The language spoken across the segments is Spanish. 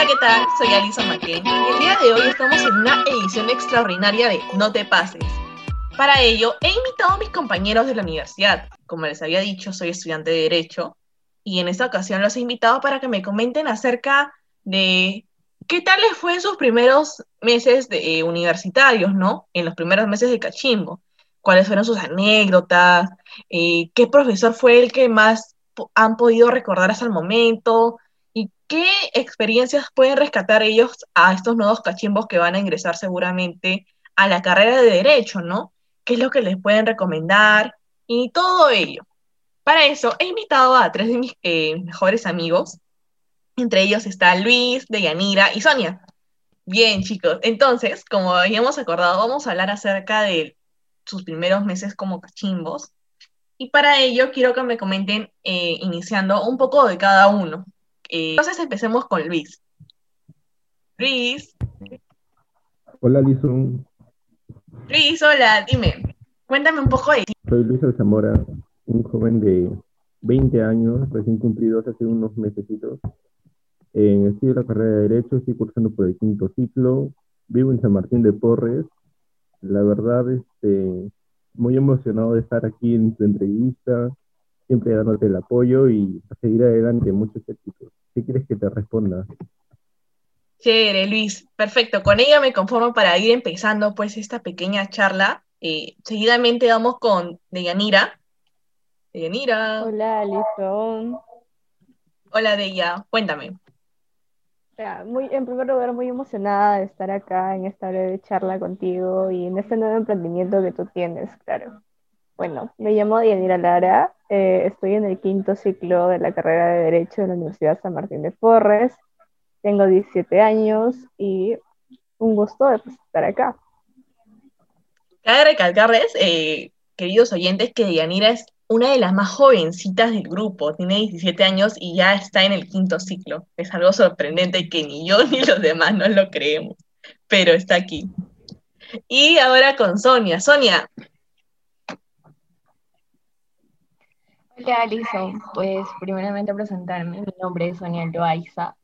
Hola, ¿qué tal? Soy Alison McCain y el día de hoy estamos en una edición extraordinaria de No te pases. Para ello, he invitado a mis compañeros de la universidad. Como les había dicho, soy estudiante de Derecho y en esta ocasión los he invitado para que me comenten acerca de qué tal les fue en sus primeros meses de, eh, universitarios, ¿no? En los primeros meses de Cachimbo. ¿Cuáles fueron sus anécdotas? Eh, ¿Qué profesor fue el que más han podido recordar hasta el momento? ¿Y qué experiencias pueden rescatar ellos a estos nuevos cachimbos que van a ingresar seguramente a la carrera de Derecho, ¿no? ¿Qué es lo que les pueden recomendar? Y todo ello. Para eso he invitado a tres de mis eh, mejores amigos. Entre ellos está Luis, Deyanira y Sonia. Bien, chicos. Entonces, como habíamos acordado, vamos a hablar acerca de sus primeros meses como cachimbos. Y para ello quiero que me comenten, eh, iniciando un poco de cada uno. Eh, entonces empecemos con Luis. Luis. Hola, Lizón. Luis, hola, dime, cuéntame un poco de ti. Soy Luis Alzamora, un joven de 20 años, recién cumplidos hace unos mesecitos. En estudio la carrera de Derecho, estoy cursando por el quinto ciclo, vivo en San Martín de Porres. La verdad, este, muy emocionado de estar aquí en tu entrevista, siempre dándote el apoyo y a seguir adelante, muchos éxitos. ¿Qué quieres que te responda? Chévere, Luis. Perfecto. Con ella me conformo para ir empezando pues esta pequeña charla. Eh, seguidamente vamos con Deyanira. Deyanira. Hola, Alison. Hola, Deya. Cuéntame. muy, en primer lugar, muy emocionada de estar acá en esta breve charla contigo y en este nuevo emprendimiento que tú tienes, claro. Bueno, me llamo Deyanira Lara, eh, estoy en el quinto ciclo de la carrera de Derecho de la Universidad San Martín de Porres tengo 17 años y un gusto de pues, estar acá. Cabe recalcarles, eh, queridos oyentes, que Yanira es una de las más jovencitas del grupo, tiene 17 años y ya está en el quinto ciclo. Es algo sorprendente que ni yo ni los demás no lo creemos, pero está aquí. Y ahora con Sonia. Sonia. Hola Alison, pues primeramente presentarme, mi nombre es Sonia Loaiza,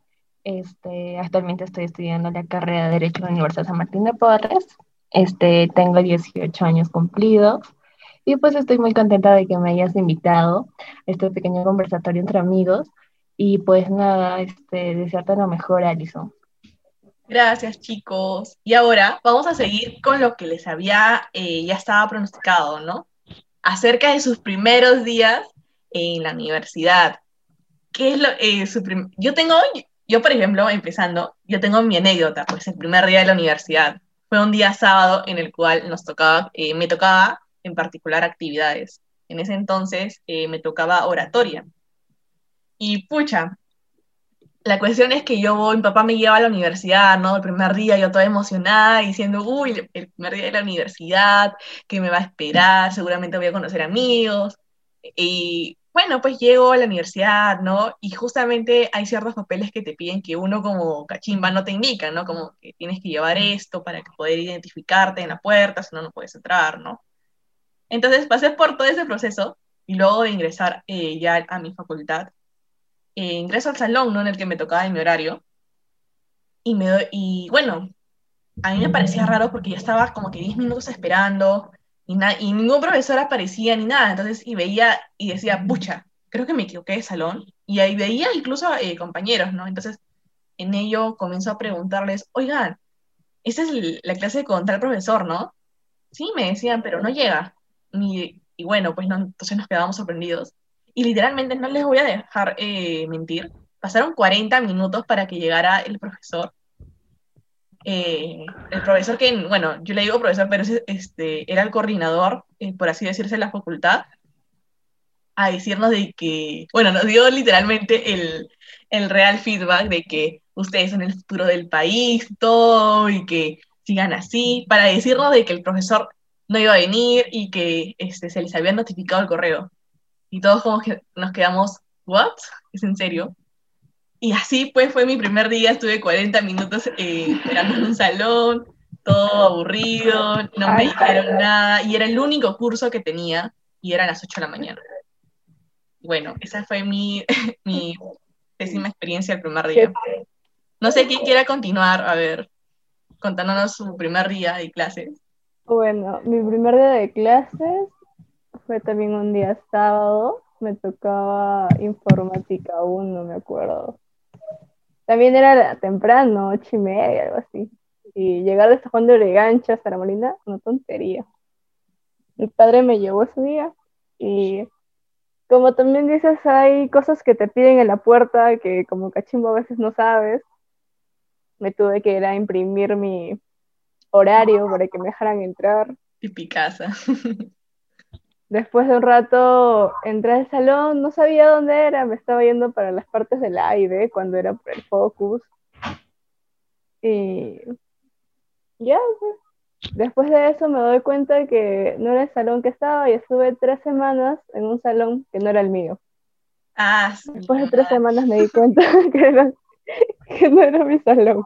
este, actualmente estoy estudiando la carrera de Derecho en la Universidad San Martín de Porres. Este, tengo 18 años cumplidos y pues estoy muy contenta de que me hayas invitado a este pequeño conversatorio entre amigos y pues nada, este, desearte lo mejor, Alison. Gracias, chicos. Y ahora vamos a seguir con lo que les había, eh, ya estaba pronosticado, ¿no? Acerca de sus primeros días en la universidad. ¿Qué es lo, eh, su Yo tengo yo, por ejemplo, empezando, yo tengo mi anécdota, pues el primer día de la universidad. Fue un día sábado en el cual nos tocaba, eh, me tocaba en particular actividades. En ese entonces eh, me tocaba oratoria. Y pucha, la cuestión es que yo voy, mi papá me lleva a la universidad, ¿no? El primer día yo toda emocionada, diciendo, uy, el primer día de la universidad, que me va a esperar, seguramente voy a conocer amigos. Y bueno, pues llego a la universidad, ¿no? Y justamente hay ciertos papeles que te piden que uno como cachimba no te indica, ¿no? Como que tienes que llevar esto para poder identificarte en la puerta, si no, no puedes entrar, ¿no? Entonces pasé por todo ese proceso y luego de ingresar eh, ya a mi facultad, eh, ingreso al salón, ¿no? En el que me tocaba en mi horario. Y, me, y bueno, a mí me parecía raro porque yo estaba como que 10 minutos esperando, y, y ningún profesor aparecía ni nada. Entonces, y veía y decía, pucha, creo que me equivoqué de salón. Y ahí veía incluso eh, compañeros, ¿no? Entonces, en ello comenzó a preguntarles, oigan, esta es la clase con tal profesor, ¿no? Sí, me decían, pero no llega. Y, y bueno, pues no, entonces nos quedábamos sorprendidos. Y literalmente no les voy a dejar eh, mentir. Pasaron 40 minutos para que llegara el profesor eh, el profesor que, bueno, yo le digo profesor, pero este, era el coordinador, eh, por así decirse, de la facultad, a decirnos de que, bueno, nos dio literalmente el, el real feedback de que ustedes son el futuro del país, todo, y que sigan así, para decirnos de que el profesor no iba a venir y que este, se les había notificado el correo. Y todos como que nos quedamos, ¿what? ¿Es en serio? Y así pues fue mi primer día, estuve 40 minutos eh, esperando en un salón, todo aburrido, no me dijeron nada, y era el único curso que tenía, y eran las 8 de la mañana. Bueno, esa fue mi, mi pésima experiencia el primer día. No sé quién quiera continuar, a ver, contándonos su primer día de clases. Bueno, mi primer día de clases fue también un día sábado. Me tocaba informática 1, me acuerdo. También era temprano, ocho y media, algo así. Y llegar de de Oregancho hasta la Molina, una tontería. Mi padre me llevó ese día y como también dices, hay cosas que te piden en la puerta que como cachimbo a veces no sabes. Me tuve que ir a imprimir mi horario para que me dejaran entrar. Y casa. Después de un rato entré al salón, no sabía dónde era, me estaba yendo para las partes del aire cuando era por el focus. Y ya, pues. Después de eso me doy cuenta que no era el salón que estaba y estuve tres semanas en un salón que no era el mío. Ah, Después de tres semanas me di cuenta que, que no era mi salón.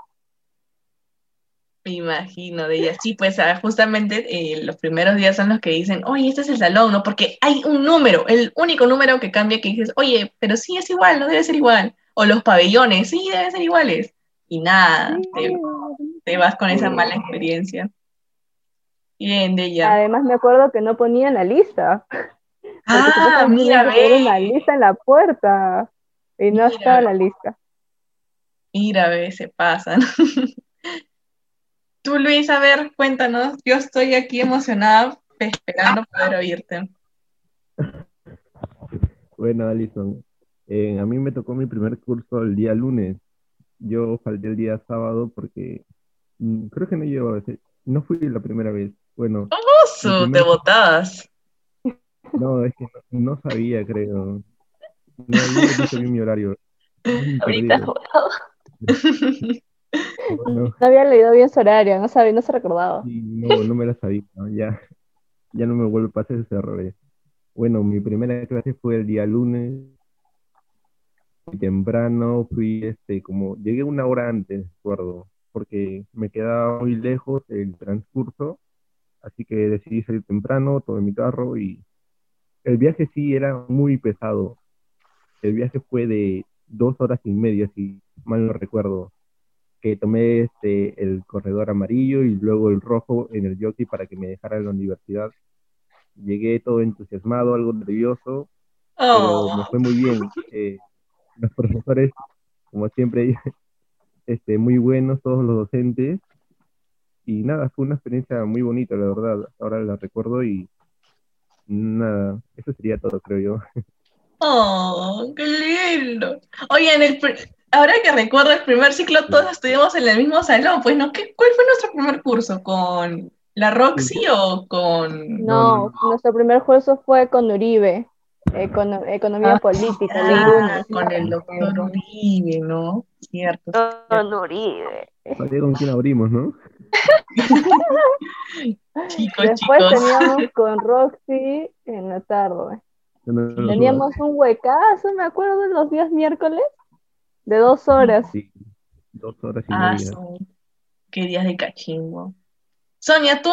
Me imagino de ella. Sí, pues ah, justamente eh, los primeros días son los que dicen, oye, este es el salón, ¿no? Porque hay un número, el único número que cambia que dices, oye, pero sí es igual, no debe ser igual. O los pabellones, sí, deben ser iguales. Y nada, te, vas con esa mala experiencia. Bien, de ella. Además me acuerdo que no ponían la lista. Ah, mira, ve. una lista en la puerta y no estaba la lista. Mira, ve, se pasan. Tú, Luis, a ver, cuéntanos. Yo estoy aquí emocionada, esperando poder oírte. Bueno, Alison, eh, a mí me tocó mi primer curso el día lunes. Yo falté el día sábado porque mm, creo que no llevaba, no fui la primera vez. Bueno. ¡Famoso! Te botabas. No, es que no, sabía, creo. No, había mi horario. Ahorita No había leído bien su horario, no sabía, no se recordaba. no, no me la sabía, ya, ya no me vuelve a pasar ese error. Bueno, mi primera clase fue el día lunes, muy temprano, fui, este, como, llegué una hora antes, recuerdo, porque me quedaba muy lejos el transcurso, así que decidí salir temprano, tomé mi carro y el viaje sí era muy pesado. El viaje fue de dos horas y media, si mal no recuerdo que tomé este, el corredor amarillo y luego el rojo en el jockey para que me dejara en la universidad. Llegué todo entusiasmado, algo nervioso, pero me fue muy bien. Eh, los profesores, como siempre, este, muy buenos, todos los docentes. Y nada, fue una experiencia muy bonita, la verdad. Ahora la recuerdo y nada, eso sería todo, creo yo. ¡Oh, qué lindo! Oye, en el, ahora que recuerdo el primer ciclo, todos estuvimos en el mismo salón, pues, ¿no? ¿Qué, ¿Cuál fue nuestro primer curso? ¿Con la Roxy o con...? No, nuestro primer curso fue con Uribe, Economía ah, Política, ah, Con el doctor Uribe, ¿no? Cierto. Con Uribe. con quién abrimos, ¿no? chicos, Después teníamos con Roxy en la tarde. Teníamos un huecazo, me acuerdo, de los días miércoles. De dos horas. Sí, dos horas y ah, media. Qué días de cachimbo. Sonia, tú,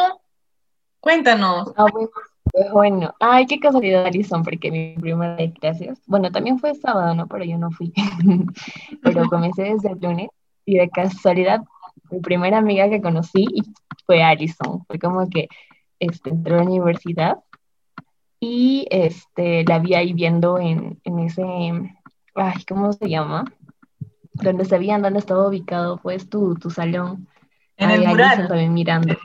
cuéntanos. Ah, pues, pues bueno, ay, qué casualidad, Alison, porque mi primera de clases, bueno, también fue sábado, ¿no? Pero yo no fui. Pero comencé desde el lunes y de casualidad, mi primera amiga que conocí fue Alison. Fue como que este, entró a la universidad y este, la vi ahí viendo en, en ese, ay, ¿cómo se llama? Donde sabían dónde estaba ubicado pues tu, tu salón. En el mural. También mirando.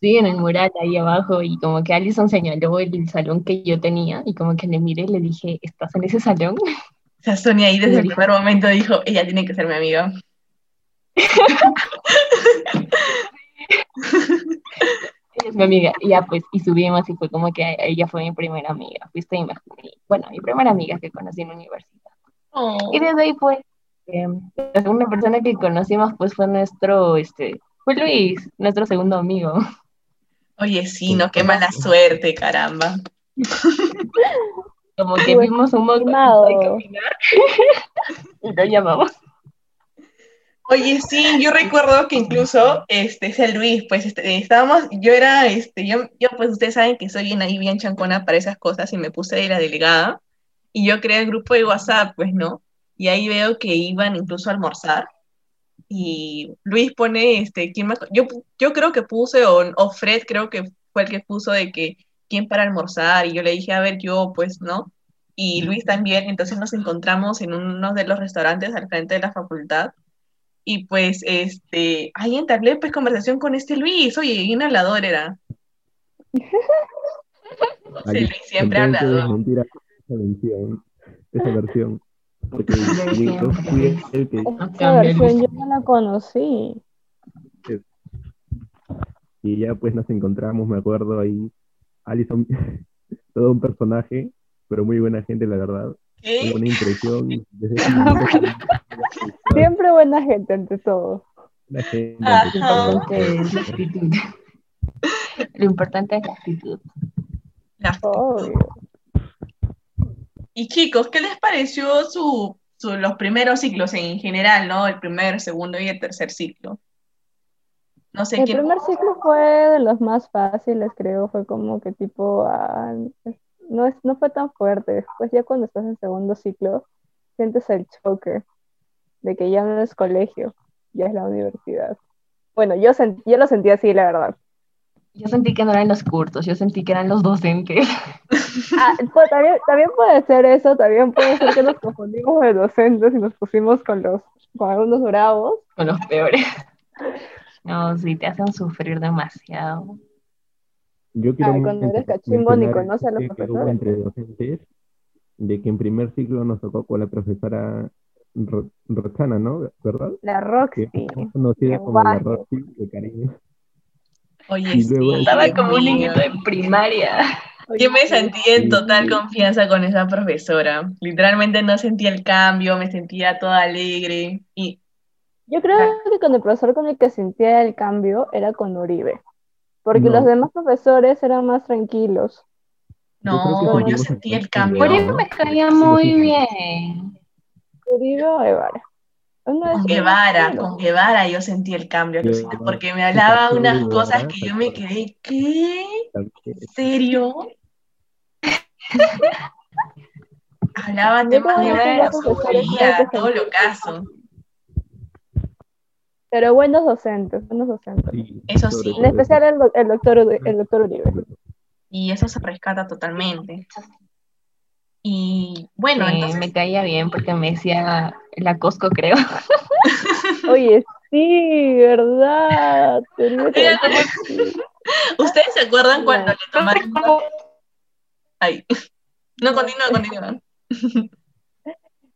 Sí, en el mural ahí abajo y como que Alison señaló el, salón que yo tenía y como que le miré y le dije, ¿estás en ese salón? O sea, Sonia ahí desde el primer momento dijo, ella tiene que ser mi amiga. ella es mi amiga. Y ya pues, y subimos y fue como que ella fue mi primera amiga. Fuiste mi, bueno, mi primera amiga que conocí en la universidad. Oh. Y desde ahí pues eh, la segunda persona que conocimos pues fue nuestro, este, fue Luis, nuestro segundo amigo. Oye, sí, no, qué mala suerte, caramba. Como que vimos un montón de caminar y lo llamamos. Oye, sí, yo recuerdo que incluso este ese Luis, pues este, estábamos, yo era, este, yo, yo pues ustedes saben que soy bien ahí bien chancona para esas cosas y me puse de la delegada y yo creé el grupo de WhatsApp, pues, ¿no? Y ahí veo que iban incluso a almorzar y Luis pone, este, ¿quién me, yo, yo creo que puse, o, o Fred creo que fue el que puso de que, ¿quién para almorzar? Y yo le dije, a ver, yo, pues, ¿no? Y Luis también, entonces nos encontramos en uno de los restaurantes al frente de la facultad. Y pues, este, ahí entablé pues conversación con este Luis, oye, bien hablador era. Sí, Luis siempre hablador. esa versión. Porque yo fui el que Esa versión yo no la conocí. y ya pues nos encontramos, me acuerdo ahí, Alison, todo un personaje, pero muy buena gente, la verdad. ¿Qué? Una impresión. desde Siempre buena gente ante todo. la gente, Ajá. Lo importante es la actitud. Lo importante es la actitud. Y chicos, ¿qué les pareció su, su- los primeros ciclos en general, ¿no? El primer, segundo y el tercer ciclo. No sé El quién. primer ciclo fue de los más fáciles, creo, fue como que tipo, ah, no, es, no fue tan fuerte. Después ya cuando estás en segundo ciclo, sientes el choker de que ya no es colegio, ya es la universidad. Bueno, yo, sent- yo lo sentí así, la verdad. Yo sentí que no eran los cursos, yo sentí que eran los docentes. Ah, pues, también, también puede ser eso, también puede ser que nos confundimos de docentes y nos pusimos con los con algunos bravos. Con los peores. No, sí, te hacen sufrir demasiado. Yo quiero Ay, cuando eres cachimbo ni conoces a los que- que profesores. entre docentes de que en primer ciclo nos tocó con la profesora Ro- Roxana, ¿no? ¿Verdad? La Que Roxy. es conocida como la. Roxy de cariño. Oye, Estaba Dios como un niñito de primaria. Yo me sentí en total confianza con esa profesora. Literalmente no sentía el cambio, me sentía toda alegre. Y Yo creo que con el profesor con el que sentía el cambio era con Uribe, porque No. los demás profesores eran más tranquilos. no, yo seguimos sentí el en cambio. Por Uribe me caía muy bien. Uribe o Guevara. De Con Guevara, con Guevara yo sentí el cambio, porque me hablaba unas Guevara, cosas que ¿te yo me quedé, ¿qué? ¿En serio? Hablaba Yo temas creo de creo que todo lo caso. Pero buenos docentes, buenos docentes. Sí, Eso sí. En especial el, el doctor, el doctor Uribe. Y eso se rescata totalmente. Y bueno, Sí, entonces, me caía bien porque me decía la Cosco, creo. Oye, sí, ¿verdad? ¿ustedes se acuerdan cuando le tomaron... Ay, no, continúa, continúa.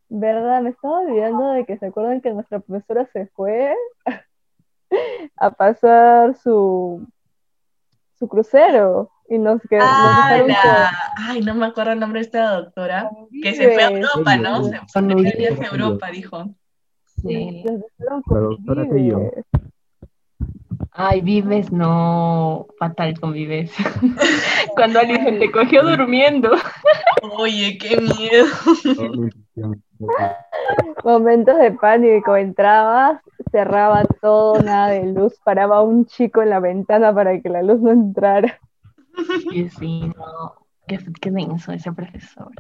¿Verdad? Me estaba olvidando de que se acuerdan que nuestra profesora se fue a pasar su, su crucero y nos, que, nos Ah, la... Ay, no me acuerdo el nombre de esta doctora. Que se fue a. Europa, ¿no? Se fue a Europa, dijo. Sí. La doctora Tello. Ay, vives, no, fatal con vives. Cuando Alison te cogió durmiendo. Oye, qué miedo. Momentos de pánico, entrabas, cerraba todo, nada de luz, paraba un chico en la ventana para que la luz no entrara. Y sí, no, qué, qué denso ese profesor.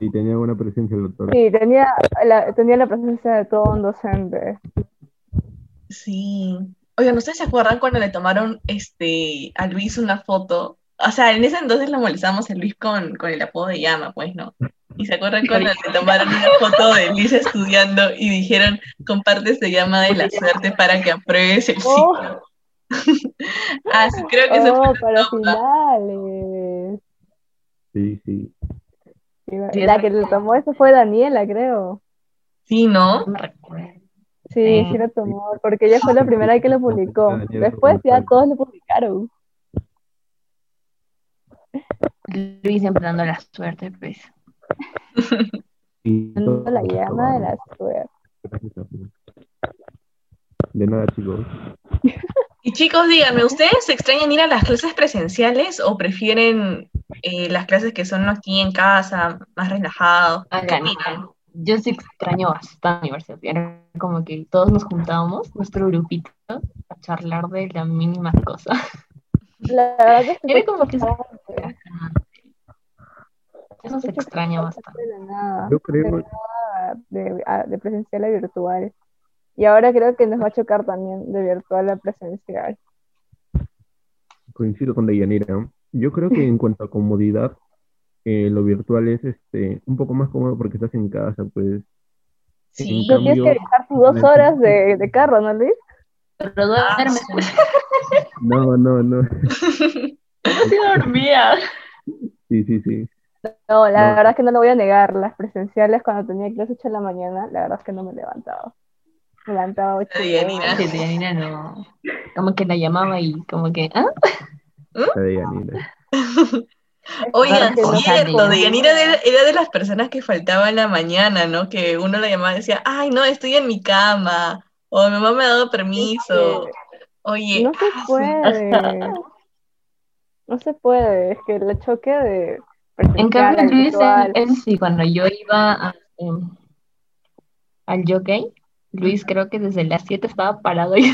Y tenía buena presencia el doctor. Sí, tenía la, tenía la presencia de todo un docente. Sí. Oigan, ¿ustedes se acuerdan cuando le tomaron este, a Luis una foto? O sea, en ese entonces lo molestamos a Luis con, con el apodo de llama, pues, ¿no? Y se acuerdan cuando le tomaron una foto de Luis estudiando y dijeron, comparte esta llama de la suerte para que apruebes el Oh. ciclo. Ah, sí, creo que eso Oh, fue para la toma. finales. Sí, sí. La que verdad. tomó eso fue Daniela, creo. Sí, ¿no? Sí, Sí. lo tomó, porque ella fue la primera que lo publicó. Daniela Después ya todos lo publicaron. Luis siempre dando la suerte, pues. Dando la llama de la suerte. De nada, chicos. Y chicos, díganme, ¿ustedes extrañan ir a las clases presenciales o prefieren eh, las clases que son aquí en casa, más relajados? Yo sí extraño bastante la universidad. Era como que todos nos juntábamos, nuestro grupito, a charlar de la mínima cosa. La verdad es que Era como que Eso se extraña bastante. de la nada, Yo creo, de, nada de, a- de presencial a virtual. Y ahora creo que nos va a chocar también de virtual a presencial. Coincido con Deyanira. Yo creo que en cuanto a comodidad, eh, lo virtual es este, un poco más cómodo porque estás en casa, pues. Sí. No tienes que dejar tus dos horas de, de carro, ¿no, Luis? Pero Ah, duerme. No, no, no. Sí dormía. Sí, sí, sí. No, la No. verdad es que no lo voy a negar. Las presenciales cuando tenía clase 8 de la mañana, la verdad es que no me levantaba. Me levantaba 8 Ay, Yanina. No. Como que la llamaba y como que, ¿ah? La Deyanira. Oigan, cierto. Deyanira era, de las personas que faltaba en la mañana, ¿no? Que uno la llamaba y decía, ay, no, estoy en mi cama, o mi mamá me ha dado permiso. Oye, No se ah, puede. No se puede. Es que el choque de En cambio, Luis, él, él sí, cuando yo iba a, em, al jockey, Luis creo que desde las 7 estaba parado ahí.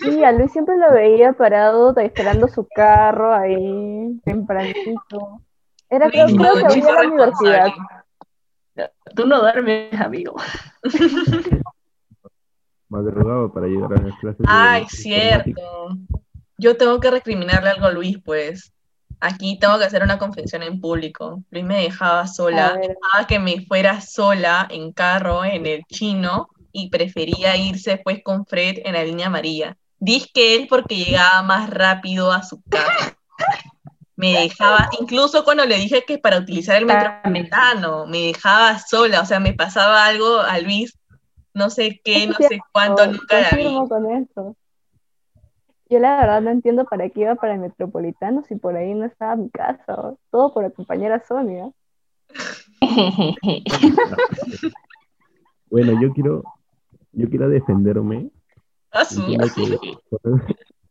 Sí, a Luis siempre lo veía parado esperando su carro ahí tempranito. Era creo, Luis, creo que había la universidad. Tú no duermes, amigo. Madrugaba para llegar a las clases. Ay, cierto. Yo tengo que recriminarle algo a Luis, pues. Aquí tengo que hacer una confesión en público. Luis me dejaba sola, dejaba que me fuera sola en carro en el chino y prefería irse pues con Fred en la línea amarilla. Dice que él porque llegaba más rápido a su casa. Me dejaba, incluso cuando le dije que para utilizar el metropolitano, me dejaba sola, o sea, me pasaba algo a Luis, no sé qué, no sé cuánto, nunca la vi. Con eso. Yo la verdad no entiendo para qué iba para el Metropolitano si por ahí no estaba mi casa. Todo por acompañar a Sonia. Bueno, yo quiero, yo quiero defenderme Ah,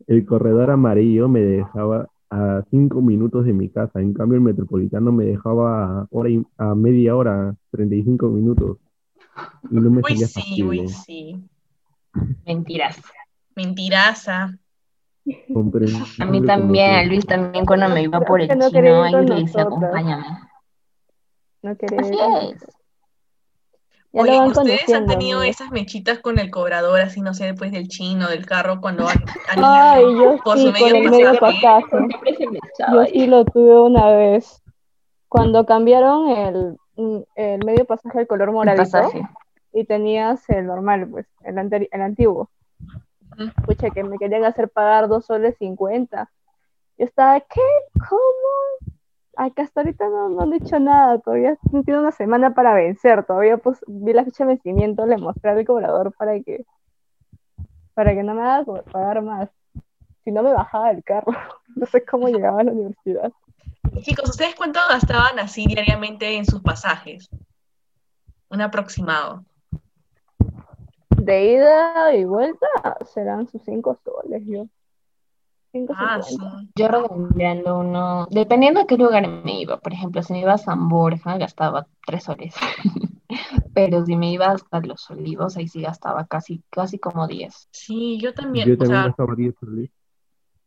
el corredor amarillo me dejaba a cinco minutos de mi casa, en cambio el metropolitano me dejaba a, hora y- a media hora, 35 minutos. Y no me Uy, sí, uy, sí. Mentiras. Mentiraza. A mí también, a Luis también cuando me iba por el no chino, ahí le nosotras. acompáñame. No quería Así es. Ya Oye, lo van ¿ustedes han tenido esas mechitas con el cobrador, así, no sé, después del chino, del carro, cuando Ay, ido yo por sí, su con medio el medio pasaje? Yo sí lo tuve una vez. Cuando cambiaron el, mm, el medio pasaje al color moradito y tenías el normal, pues, el, el antiguo. Pucha, que me querían hacer pagar dos soles cincuenta. Yo estaba, ¿qué? ¿Cómo? Acá hasta ahorita no, no han dicho nada, todavía no tiene una semana para vencer, todavía pues vi la fecha de vencimiento, le mostré al cobrador para que para que no me haga pagar más. Si no me bajaba del carro, no sé cómo llegaba a la universidad. Chicos, ¿ustedes cuánto gastaban así diariamente en sus pasajes? Un aproximado. De ida y vuelta serán sus cinco soles, yo. Cinco Ah, sí. Yo redondeando uno, dependiendo a qué lugar me iba, por ejemplo, si me iba a San Borja gastaba tres soles, pero si me iba hasta Los Olivos, ahí sí gastaba casi, casi como diez. Sí, yo también. Yo o también sea, gastaba 10 soles.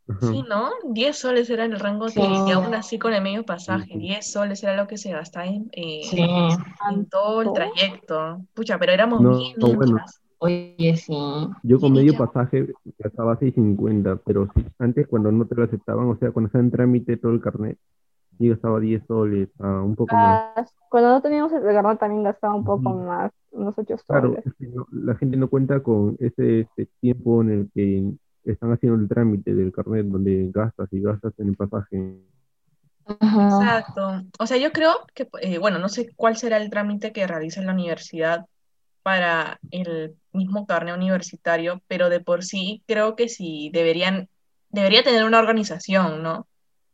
Ajá. sí, ¿no? 10 soles era el rango que, Sí. y aún así con el medio pasaje, Sí. 10 soles era lo que se gastaba en, eh, Sí, en todo el trayecto. Pucha, pero éramos No, bien no, bueno. Oye, sí. Yo con Sí, medio pasaje gastaba 6.50, pero sí, antes cuando no te lo aceptaban, o sea, cuando estaba en trámite todo el carnet, sí gastaba 10 soles, ah, un poco más. Cuando no teníamos el carnet también gastaba un poco más, unos ocho Claro, soles. es que no- la gente no cuenta con ese, este tiempo en el que están haciendo el trámite del carnet, donde gastas y gastas en el pasaje. Ajá. Exacto. O sea, yo creo que, eh, bueno, no sé cuál será el trámite que realiza la universidad para el mismo carnet universitario, pero de por sí creo que sí deberían, debería tener una organización, ¿no?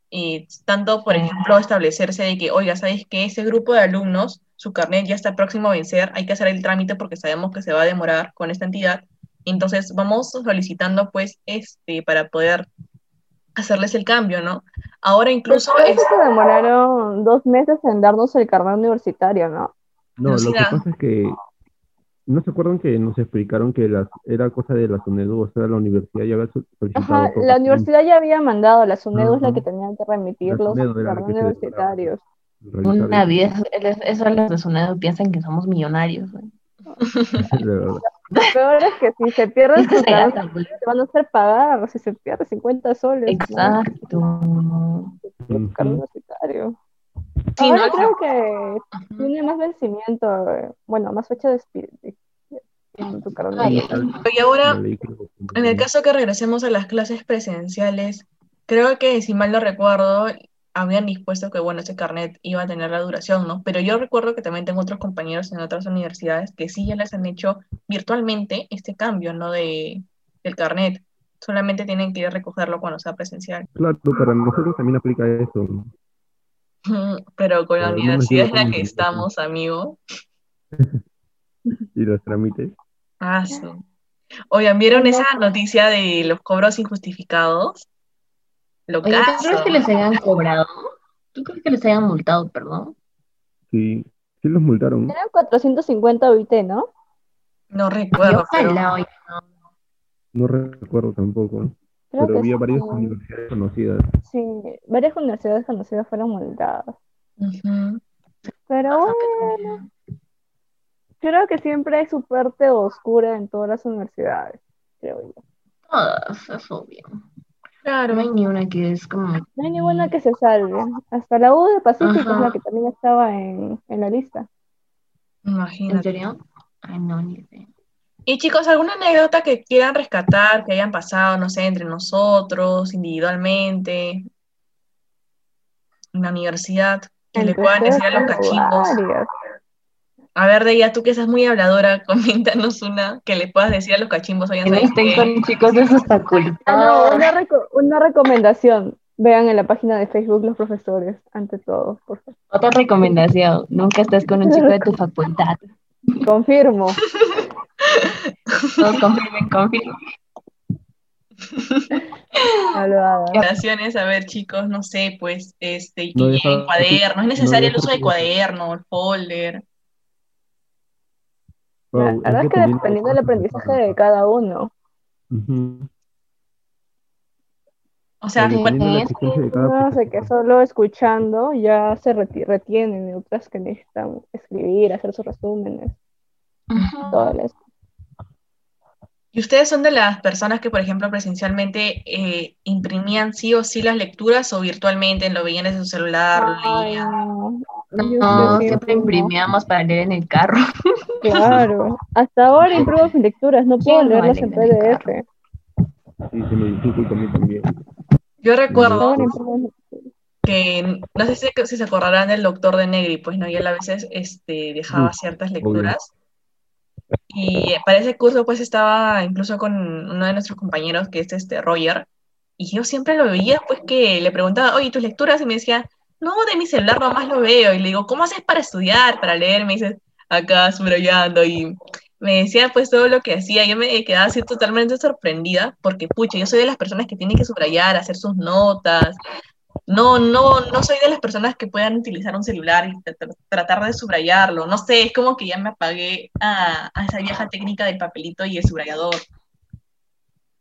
Y tanto, por ejemplo, establecerse de que, oiga, ¿sabes que Ese grupo de alumnos, su carnet ya está próximo a vencer, hay que hacer el trámite porque sabemos que se va a demorar con esta entidad. Entonces, vamos solicitando, pues, este, para poder hacerles el cambio, ¿no? Ahora incluso Creo es, se demoraron dos meses en darnos el carnet universitario, ¿no? No, lo que pasa es que, ¿no se acuerdan que nos explicaron que las, era cosa de la SUNEDU, o sea, la universidad ya había sol- solicitado Ajá, todo la universidad ya había mandado, la SUNEDU es la que tenía que remitir los SUNEDU universitarios. Una vez, eso los de Sunado piensan que somos millonarios. Lo peor es que si se pierde se gasta, pues. te van a hacer pagar. Si se pierde 50 soles. ¿no? Exacto. Tu carnet universitario. Sí, Ahora ¿no? creo que tiene más vencimiento, bueno, más fecha de expiración. Tu carnet. Ay, Y ahora, en el caso que regresemos a las clases presenciales, creo que si mal no recuerdo, habían dispuesto que, bueno, ese carnet iba a tener la duración, ¿no? Pero yo recuerdo que también tengo otros compañeros en otras universidades que sí ya les han hecho virtualmente este cambio, ¿no? De, del carnet. Solamente tienen que ir a recogerlo cuando sea presencial. Claro, para nosotros también aplica eso. Pero con la Pero universidad en la que estamos, amigo. Y los trámites. Ah, sí. Oigan, ¿vieron esa noticia de los cobros injustificados? Lo Oye, ¿tú crees que les hayan cobrado? ¿Tú crees que les hayan multado, perdón? Sí, sí los multaron. Eran 450 UIT, ¿no? No recuerdo, pero ojalá, oye, no. No recuerdo tampoco. Creo Pero había varias universidades conocidas. Sí, varias universidades conocidas fueron multadas. Pero Ajá, bueno, creo que siempre hay su parte oscura en todas las universidades, creo yo. Todas, es obvio. Claro. No hay ni una que es como. No hay ninguna que se salve. Hasta la U de Pacífico es la que también estaba en, en la lista. ¿En Imagínate. serio? Ay, no, ni idea. Y chicos, ¿alguna anécdota que quieran rescatar, que hayan pasado, no sé, entre nosotros, individualmente, en la universidad, que le puedan decir a los cachimbos? A ver, Deya, tú que estás muy habladora, coméntanos una que le puedas decir a los cachimbos, no ¿sabes estén con chicos de sus facultades. Ah, no, una, reco- una recomendación. Vean en la página de Facebook los profesores, ante todo, por favor. Otra recomendación, nunca estés con un chico de tu facultad. Confirmo. Todos confirmen, confirmen. No a ver, chicos, no sé, pues, este, que No lleven dejar- cuaderno, es no necesario el uso de que- cuaderno, el folder. Wow, La verdad es que dependiendo del aprendizaje de cada uno. O sea, Sí. es cada Unas de que solo escuchando ya se reti- retienen, y otras que necesitan escribir, hacer sus resúmenes, todo eso. ¿Y ustedes son de las personas que, por ejemplo, presencialmente eh, imprimían sí o sí las lecturas o virtualmente lo veían desde su celular, Ay, leían? no. Siempre imprimíamos para leer en el carro. Claro. Hasta ahora imprimo mis lecturas, no puedo ¿Quién no leerlas lee en PDF. Sí, se me dificulta a mí también. Yo recuerdo que, no sé si, si se acordarán del doctor de Negri, pues no, y él a veces este, dejaba ciertas lecturas. Y para ese curso, pues estaba incluso con uno de nuestros compañeros, que es este Roger, y yo siempre lo veía, pues que le preguntaba, oye, ¿tus lecturas? Y me decía, no, de mi celular nomás lo veo. Y le digo, ¿cómo haces para estudiar, para leer? Me dice, acá subrayando. Y me decía, pues, todo lo que hacía. Yo me quedaba así totalmente sorprendida, porque, pucha, yo soy de las personas que tienen que subrayar, hacer sus notas. No, no, no soy de las personas que puedan utilizar un celular y tra- tra- tratar de subrayarlo. No sé, es como que ya me apagué a, a esa vieja técnica del papelito y el subrayador.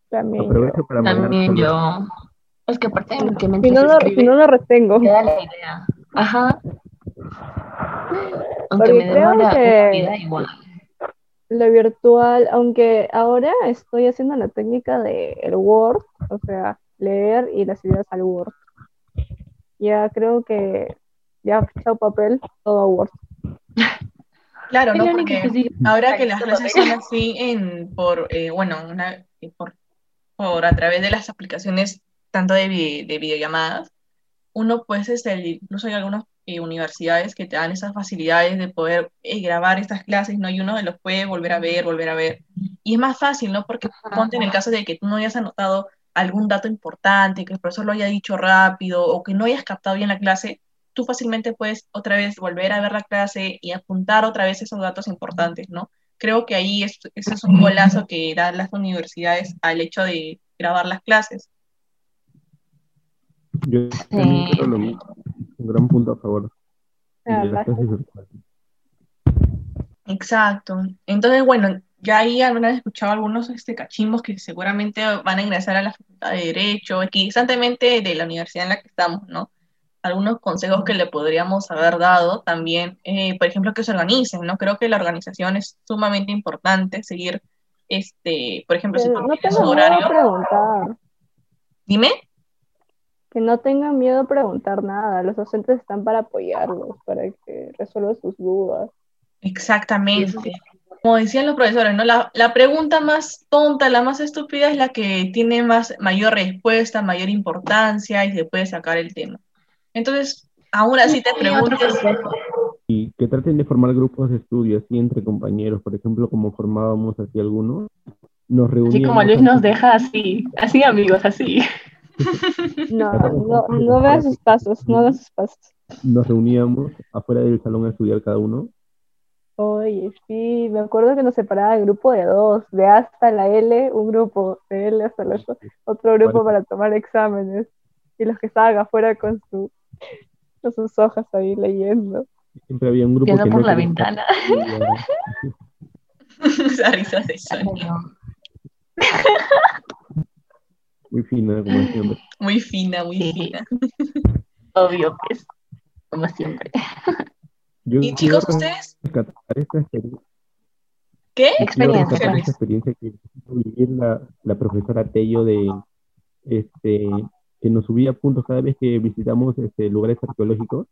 También. Aprovecho para También yo. Es que aparte de que Si mientras no, lo, si no lo retengo. te da la idea. Ajá. Aunque Porque me creo que- una vida igual. Lo virtual, aunque ahora estoy haciendo la técnica de el Word, o sea, leer y las ideas al Word. Ya creo que ya chao papel, todo Word. Claro, Es ¿no? Porque ahora que las clases son así en, por, eh, bueno, una, eh, por, por a través de las aplicaciones tanto de, vi- de videollamadas, uno pues este, incluso hay algunas eh, universidades que te dan esas facilidades de poder eh, grabar estas clases, ¿no? Y uno los puede volver a ver, volver a ver. Y es más fácil, ¿no? Porque ponte en el caso de que tú no hayas anotado algún dato importante, que el profesor lo haya dicho rápido o que no hayas captado bien la clase, tú fácilmente puedes otra vez volver a ver la clase y apuntar otra vez esos datos importantes, ¿no? Creo que ahí es, ese es un golazo que dan las universidades al hecho de grabar las clases. Yo también creo lo mismo. Un gran punto a favor. Exacto. Entonces, bueno, ya ahí habrán escuchado algunos este, cachimbos que seguramente van a ingresar a la Facultad de Derecho, equidistantemente de la universidad en la que estamos, ¿no? Algunos consejos que le podríamos haber dado también, eh, por ejemplo, que se organicen, ¿no? Creo que la organización es sumamente importante, seguir este, por ejemplo, si tú no tienes un miedo a horario, preguntar. dime. Que no tengan miedo a preguntar nada. Los docentes están para apoyarlos, para que resuelvan sus dudas. Exactamente. Como decían los profesores, ¿no? La, la pregunta más tonta, la más estúpida es la que tiene más, mayor respuesta, mayor importancia y se puede sacar el tema. Entonces, aún así te consejo, Y que traten de formar grupos de estudio así entre compañeros, por ejemplo, como formábamos así algunos, nos así como Luis nos deja así, así amigos, así. No, no, no vean sus pasos, no vean sus pasos. Nos reuníamos afuera del salón a estudiar cada uno. Oye, sí, me acuerdo que nos separaba el grupo de dos, de A hasta la L, un grupo, de L hasta la otro, otro grupo para tomar exámenes, y los que estaban afuera con, su, con sus hojas ahí leyendo. Siempre había un grupo Viendo que por no la ventana. esa risa de Sonia. Muy fina, como siempre. Muy fina, muy Sí. fina. Obvio, pues, como siempre. Yo Y chicos, ¿ustedes rescatar esta experiencia, qué? Experiencia, esta experiencia que vivir la, la profesora Tello de este que nos subía puntos cada vez que visitamos este, lugares arqueológicos.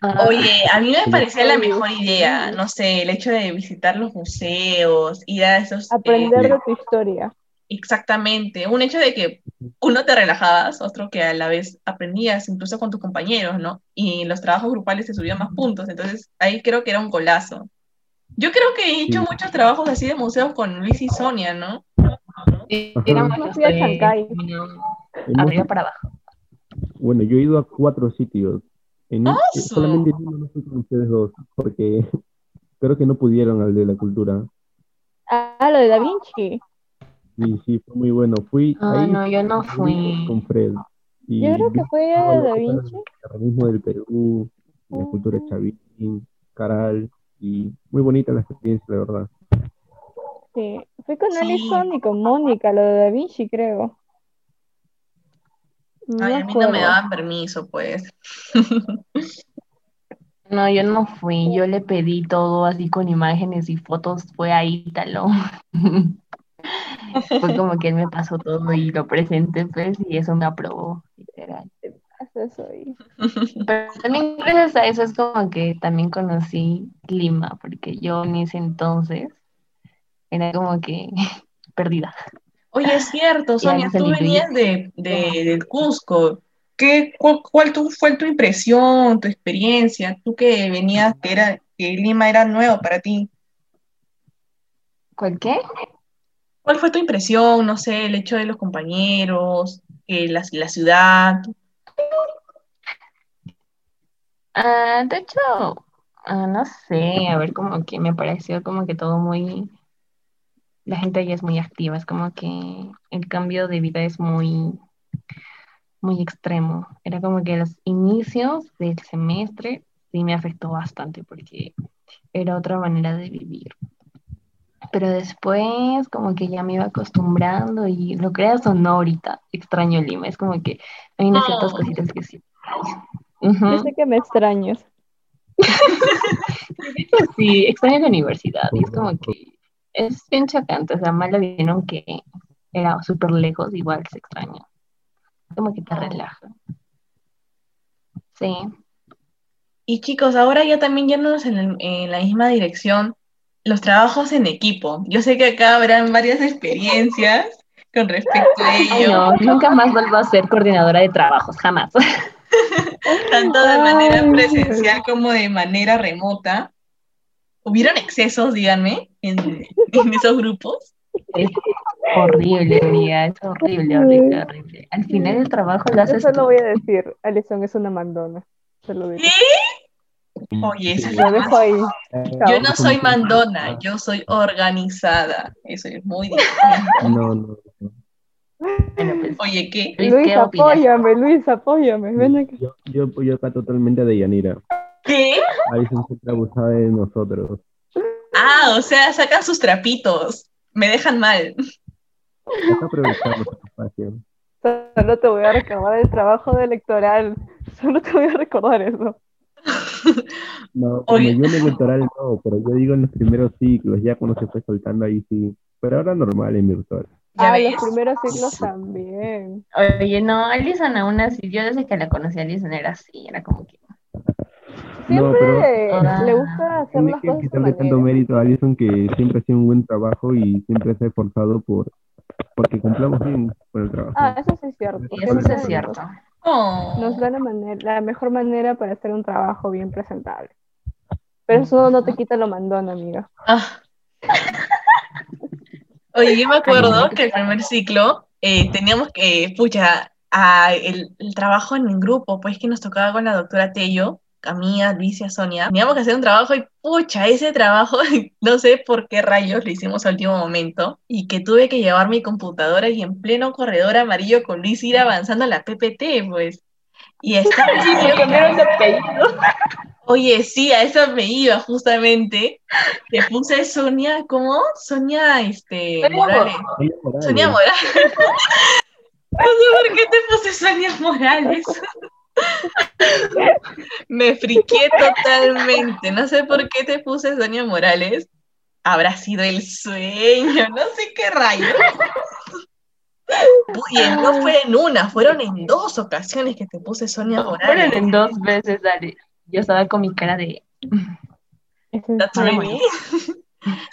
Ah, Oye, a mí me parecía la mejor idea, no sé, el hecho de visitar los museos, ir a esos... eh, Aprender de tu historia. Exactamente, un hecho de que uno te relajabas, otro que a la vez aprendías, incluso con tus compañeros, ¿no? Y en los trabajos grupales te subían más puntos, entonces ahí creo que era un golazo. Yo creo que he hecho Sí. muchos trabajos así de museos con Luis y Sonia, ¿no? éramos los bueno, Hemos- arriba para abajo. bueno, yo he ido a cuatro sitios. En un- ¡Asu! solamente en uno no fui con ustedes dos, porque creo que no pudieron al de la cultura. Ah, lo de Da Vinci. Y sí, fue muy bueno. Fui Ah, ahí no, yo no fui con Fred. Y Yo creo que fue a Da Vinci. el terrorismo del Perú, la cultura Ah. chavín, Caral, y muy bonita la experiencia, la verdad. Sí. Fui con Sí. Alison y con Mónica, lo de Da Vinci, creo. No Ay, a mí no me daban permiso, pues. No, yo no fui. Yo le pedí todo así con imágenes y fotos. Fue a Ítalo. Fue como que él me pasó todo y lo presenté, pues, y eso me aprobó, literal. Pero también gracias a eso es como que también conocí Lima, porque yo en ese entonces era como que perdida. Oye, es cierto, Sonia, tú venías de, de- del Cusco. ¿Qué, cuál, cuál tu- fue tu impresión, tu experiencia? Tú que venías, que era, que Lima era nuevo para ti. ¿Cuál qué? ¿Cuál fue tu impresión? No sé, el hecho de los compañeros, eh, la, la ciudad. Ah, de hecho, ah, no sé, a ver, como que me pareció como que todo muy, la gente ahí es muy activa, es como que el cambio de vida es muy, muy extremo. Era como que los inicios del semestre sí me afectó bastante porque era otra manera de vivir. Pero después como que ya me iba acostumbrando y lo creas o no ahorita, extraño Lima, es como que hay unas ciertas Oh. cositas que sí. Ujú. Yo sé que me extrañas. Sí, extraño la universidad y es como que es bien chocante, o sea, mal vieron que era súper lejos, igual se extraña. Como que te relaja. Sí. Y chicos, ahora ya también yéndonos en, el- en la misma dirección, los trabajos en equipo. Yo sé que acá habrán varias experiencias con respecto a Ay, ello, no, nunca más vuelvo a ser coordinadora de trabajos, jamás. tanto de manera Ay. presencial como de manera remota. ¿Hubieron excesos, díganme, en, en esos grupos? Es horrible, amiga, es horrible, horrible, horrible. Al final el trabajo lo Yo haces solo tú. voy a decir, Alison es una mandona. Se lo digo. ¿Qué? Oye, eso es lo Lo dejo ahí. Yo no soy mandona, yo soy organizada. Eso es muy distinto. No, no, no. Bueno, pues, Oye, ¿qué? Luis, Luis, ¿qué apóyame, Luis, apóyame. Ven acá. Yo, yo apoyo acá totalmente a Deyanira. ¿Qué? Alison siempre abusaba de nosotros. Ah, o sea, sacan sus trapitos. Me dejan mal. Solo te voy a recordar el trabajo de electoral. Solo te voy a recordar eso. No, Oye. yo en el electoral no, pero yo digo en los primeros ciclos, ya cuando se fue soltando ahí sí. pero ahora normal en virtual. ah, los primeros ciclos también. Oye, no, Alison aún así, yo desde que la conocí a Alison era así, era como que... Siempre le gusta hacer las cosas quitarle tanto mérito a Alison que siempre ha sido un buen trabajo y siempre se ha esforzado por porque cumplamos bien con el trabajo. Ah, eso sí es cierto. Eso sí es cierto. Oh. Nos da la, manera, la mejor manera para hacer un trabajo bien presentable. Pero eso no te quita lo mandón, amiga. Ah. Oye, yo me acuerdo que el primer ciclo eh, teníamos que, pucha, el, el, trabajo en el grupo, pues que nos tocaba con la doctora Tello, Camila, Alicia, Sonia, teníamos que hacer un trabajo y pucha, ese trabajo, no sé por qué rayos lo hicimos al último momento, y que tuve que llevar mi computadora y en pleno corredor amarillo con Luis ir avanzando a la PPT, pues. Y estaba Oye, sí, a eso me iba justamente. Te puse Sonia, ¿cómo? Sonia, este, Morales. Sonia Morales. no sé por qué te puse Sonia Morales. Me friqué totalmente. No sé por qué te puse Sonia Morales. Habrá sido el sueño, no sé qué rayos. Y no fue en una, fueron en dos ocasiones que te puse Sonia Morales. Fueron en dos veces, Dale. Yo estaba con mi cara de. That's really.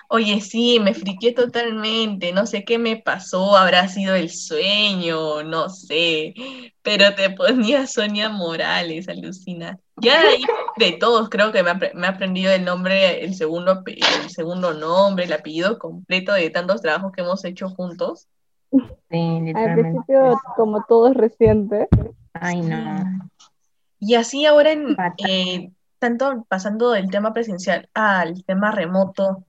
Oye, sí, me friqué totalmente, no sé qué me pasó, habrá sido el sueño, no sé, pero te ponía Sonia Morales, alucina. Ya ahí de todos creo que me, me ha aprendido el nombre, el segundo, el segundo nombre, el apellido completo de tantos trabajos que hemos hecho juntos. Sí, Al principio, como todo es reciente. Ay, no. Y así ahora, en, eh, tanto pasando del tema presencial al tema remoto,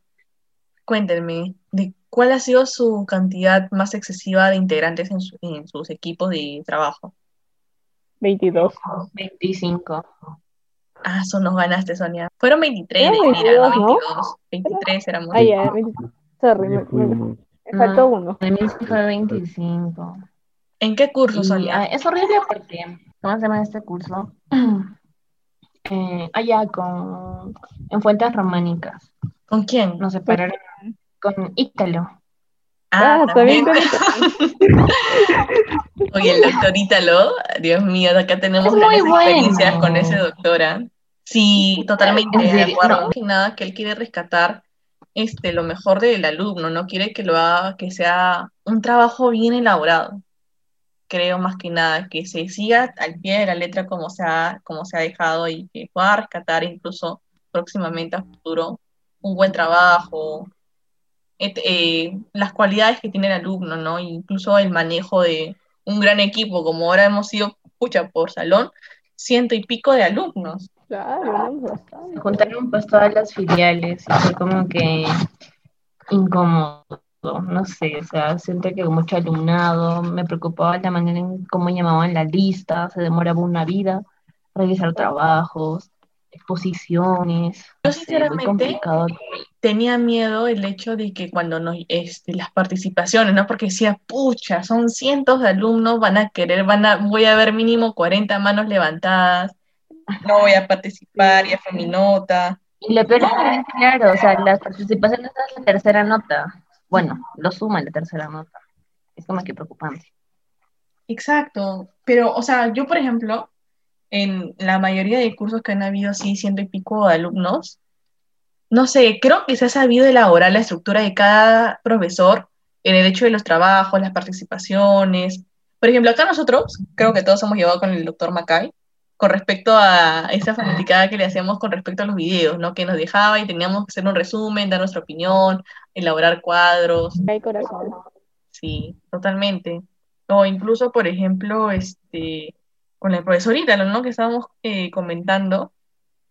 cuéntenme, ¿de cuál ha sido su cantidad más excesiva de integrantes en, sus equipos de trabajo? 22. 25. Ah, son nos ganaste, Sonia. Fueron 23, 22, ¿no? 22. 23 éramos. Ah, ya, sorry, me, faltó uno. De mí fue 25. ¿En qué curso, Sonia? es horrible porque, ¿cómo se llama este curso? Eh, allá con, en Fuentes Románicas. ¿Con quién? Nos separaron con Ítalo. Ah, ah también. Oye, el doctor Ítalo, Dios mío, acá tenemos grandes experiencias con ese doctora. Sí, totalmente de acuerdo. No. nada que él quiere rescatar este, lo mejor del alumno, no quiere que lo haga, que sea un trabajo bien elaborado. Creo más que nada que se siga al pie de la letra como se ha, como se ha dejado y que pueda rescatar incluso próximamente a futuro un buen trabajo, eh, las cualidades que tiene el alumno, ¿no? Incluso el manejo de un gran equipo, como ahora hemos sido, escucha, por salón, ciento y pico de alumnos. Claro, Se juntaron pues todas las filiales y fue como que incómodo, no sé, o sea, siento que mucho alumnado, me preocupaba la manera en cómo llamaban la lista, se demoraba una vida realizar trabajos, exposiciones. Yo sinceramente tenía miedo el hecho de que cuando nos, este, las participaciones, ¿no? Porque decía, pucha, son cientos de alumnos, van a querer, van a, voy a ver mínimo 40 manos levantadas, no voy a participar, y fue mi nota. Y lo peor es claro, o sea, las participaciones es la tercera nota. Bueno, lo suma la tercera nota. Es como que preocupante. Exacto, pero, o sea, yo, por ejemplo, en la mayoría de cursos que han habido así ciento y pico de alumnos, no sé, creo que se ha sabido elaborar la estructura de cada profesor en el hecho de los trabajos, las participaciones. Por ejemplo, acá nosotros, creo que todos hemos llevado con el doctor Macay, con respecto a esa fanaticada que le hacíamos con respecto a los videos, ¿no? Que nos dejaba y teníamos que hacer un resumen, dar nuestra opinión, elaborar cuadros. Hay corazón. Sí, totalmente. O incluso, por ejemplo, este, con la profesorita, ¿no? Que estábamos eh, comentando,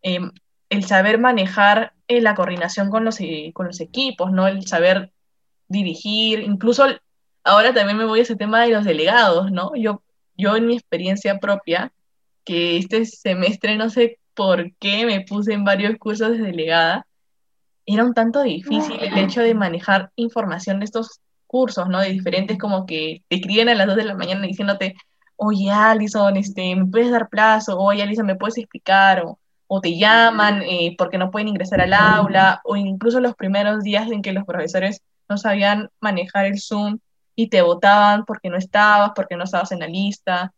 em, el saber manejar eh, la coordinación con los, eh, con los equipos, ¿no? El saber dirigir, incluso ahora también me voy a ese tema de los delegados, ¿no? Yo, yo en mi experiencia propia, que este semestre no sé por qué me puse en varios cursos de delegada, era un tanto difícil el hecho de manejar información de estos cursos, ¿no? De diferentes como que te escriben a las 2 de la mañana diciéndote, oye, Alison, este, ¿me puedes dar plazo? Oye, Alison, ¿me puedes explicar? O, o te llaman eh, porque no pueden ingresar al aula, o incluso los primeros días en que los profesores no sabían manejar el Zoom y te votaban porque no estabas, porque no estabas en la lista.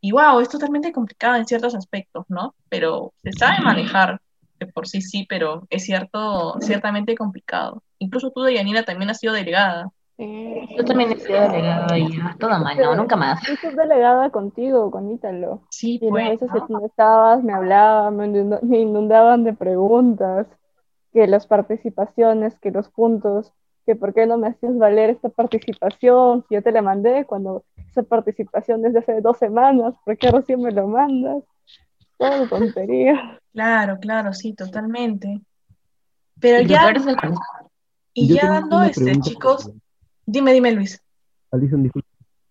Y wow, es totalmente complicado en ciertos aspectos, ¿no? Pero se sabe manejar de por sí, sí, pero es cierto, ciertamente complicado. Incluso tú, Yanina, también has sido delegada. Yo también he sido delegada y toda mal, no, nunca más. Yo soy delegada contigo, con Ítalo. Sí, Y pues, a veces ¿no? que no estabas, me hablaban, me inunda- me inundaban de preguntas, que las participaciones, que los puntos, que por qué no me hacías valer esta participación, si yo te la mandé cuando esa participación desde hace dos semanas, ¿por qué recién me lo mandas? Todo tontería. Claro, claro, sí, totalmente. Pero Y ya, y Yo ya dando, este, pregunta. chicos, dime, dime, Luis. Alison, disculpe.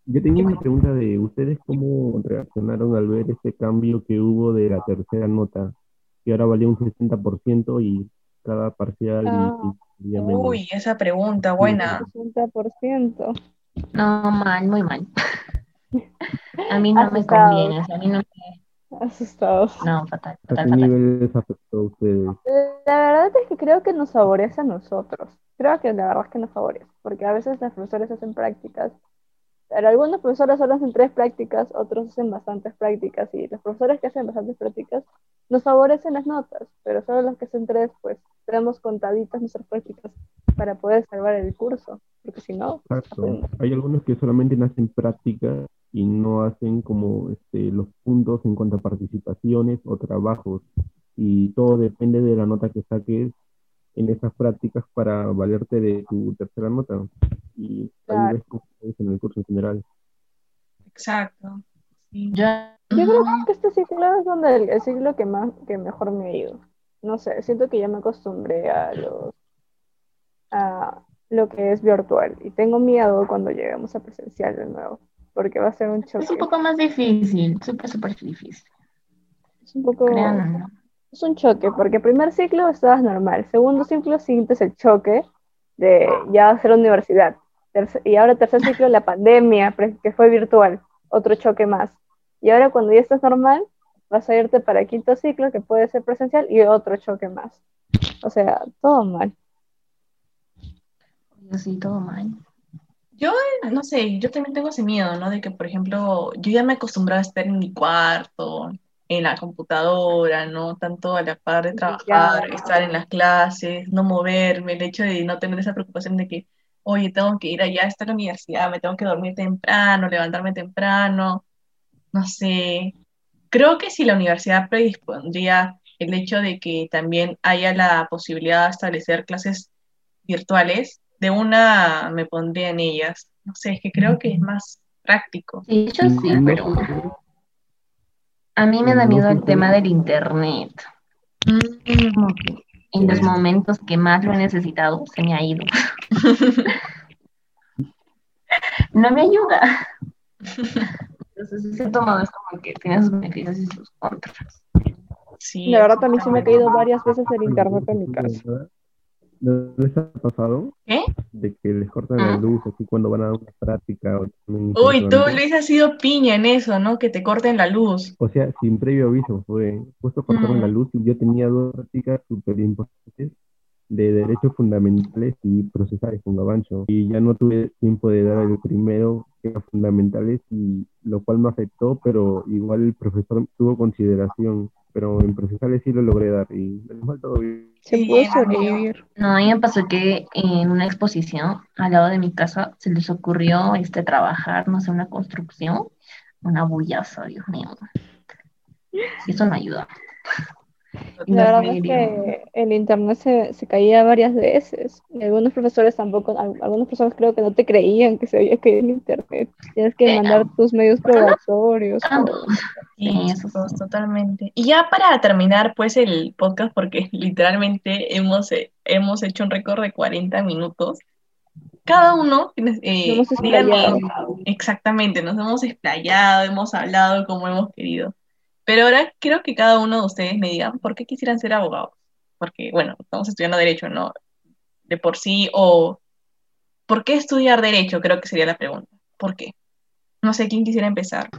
Yo tenía una pregunta de ustedes, ¿cómo reaccionaron al ver este cambio que hubo de la tercera nota, que ahora valía un 60% y cada parcial y- Ah. y valía menos? Uy, esa pregunta, buena. 60%. No, mal, muy mal. A mí no me conviene, a mí no Asustados. No, fatal, ¿A fatal, qué fatal. nivel les afectó a ustedes? La verdad es que creo que nos favorece a nosotros. Creo que la verdad es que nos favorece, porque a veces los profesores hacen prácticas, pero algunos profesores solo hacen tres prácticas, otros hacen bastantes prácticas, y los profesores que hacen bastantes prácticas nos favorecen las notas, pero solo los que hacen tres, pues tenemos contaditas nuestras prácticas para poder salvar el curso, porque si no, Exacto. hacen- Hay algunos que solamente hacen prácticas y no hacen como este, los puntos en cuanto a participaciones o trabajos. Y todo depende de la nota que saques en esas prácticas para valerte de tu tercera nota. Y ahí Claro. ves cómo es en el curso en general. Exacto. Sí. Yo, Yo creo que este ciclo es donde el, el ciclo que más, que mejor me ha ido. No sé, siento que ya me acostumbré a los a lo que es virtual y tengo miedo cuando lleguemos a presencial de nuevo, porque va a ser un es choque. un poco más difícil, súper, súper difícil. Es un poco no. es un choque, porque primer ciclo estabas normal, segundo ciclo sientes el choque de ya hacer universidad. Terce- y ahora tercer ciclo la pandemia, que fue virtual, otro choque más. Y ahora cuando ya estás normal, vas a irte para quinto ciclo, que puede ser presencial, y otro choque más. O sea, todo mal. Sí, todo mal. No sé, yo también tengo ese miedo, ¿no? De que, por ejemplo, yo ya me acostumbraba a estar en mi cuarto, en la computadora, ¿no? Tanto a la par de trabajar, Ya. estar en las clases, no moverme, el hecho de no tener esa preocupación de que, oye, tengo que ir allá a esta universidad, me tengo que dormir temprano, levantarme temprano, no sé. Creo que si la universidad predispondría el hecho de que también haya la posibilidad de establecer clases virtuales, de una me pondría en ellas. No sé, es que creo que es más práctico. Sí, yo sí, No pero a mí me da miedo el tema del internet. Mm, Como que en los momentos que más lo he necesitado, se me ha ido. No me ayuda. Entonces, ese tomado es como que tiene sus beneficios y sus contras. Sí, La verdad, también se me ha caído varias veces el internet en mi casa. ¿No les ha pasado? ¿Qué? De que les cortan la ¿Ah? luz así cuando van a dar una práctica. O, Uy, tú. Luis, has sido piña en eso, ¿no? Que te corten la luz. O sea, sin previo aviso, fue justo cortaron Mm. la luz y yo tenía dos prácticas súper importantes de derechos fundamentales y procesales con Gabancho. Y ya no tuve tiempo de dar el primero, que era fundamentales, y lo cual me afectó, pero igual el profesor tuvo consideración. Pero en procesales sí lo logré dar y mal todo bien. Se amigo. sobrevivir. No, a mí me pasó que en una exposición al lado de mi casa se les ocurrió este, trabajar, no sé, una construcción, una bullaza, Dios mío. Y eso no ayuda. Y La verdad es que el internet se, se caía varias veces. Y algunos profesores tampoco, al- algunos profesores creo que no te creían que se había caído el internet. Tienes que Eh, mandar tus medios probatorios. Tanto. Sí, eso sí. totalmente. Y ya para terminar, pues, el podcast, porque literalmente hemos, eh, hemos hecho un récord de 40 minutos. Cada uno, eh, Nos díganme, explayado. exactamente, nos hemos explayado, hemos hablado como hemos querido. Pero ahora quiero que cada uno de ustedes me digan por qué quisieran ser abogados. Porque, bueno, estamos estudiando derecho, ¿no? De por sí, o ¿por qué estudiar derecho? Creo que sería la pregunta. ¿Por qué? No sé quién quisiera empezar.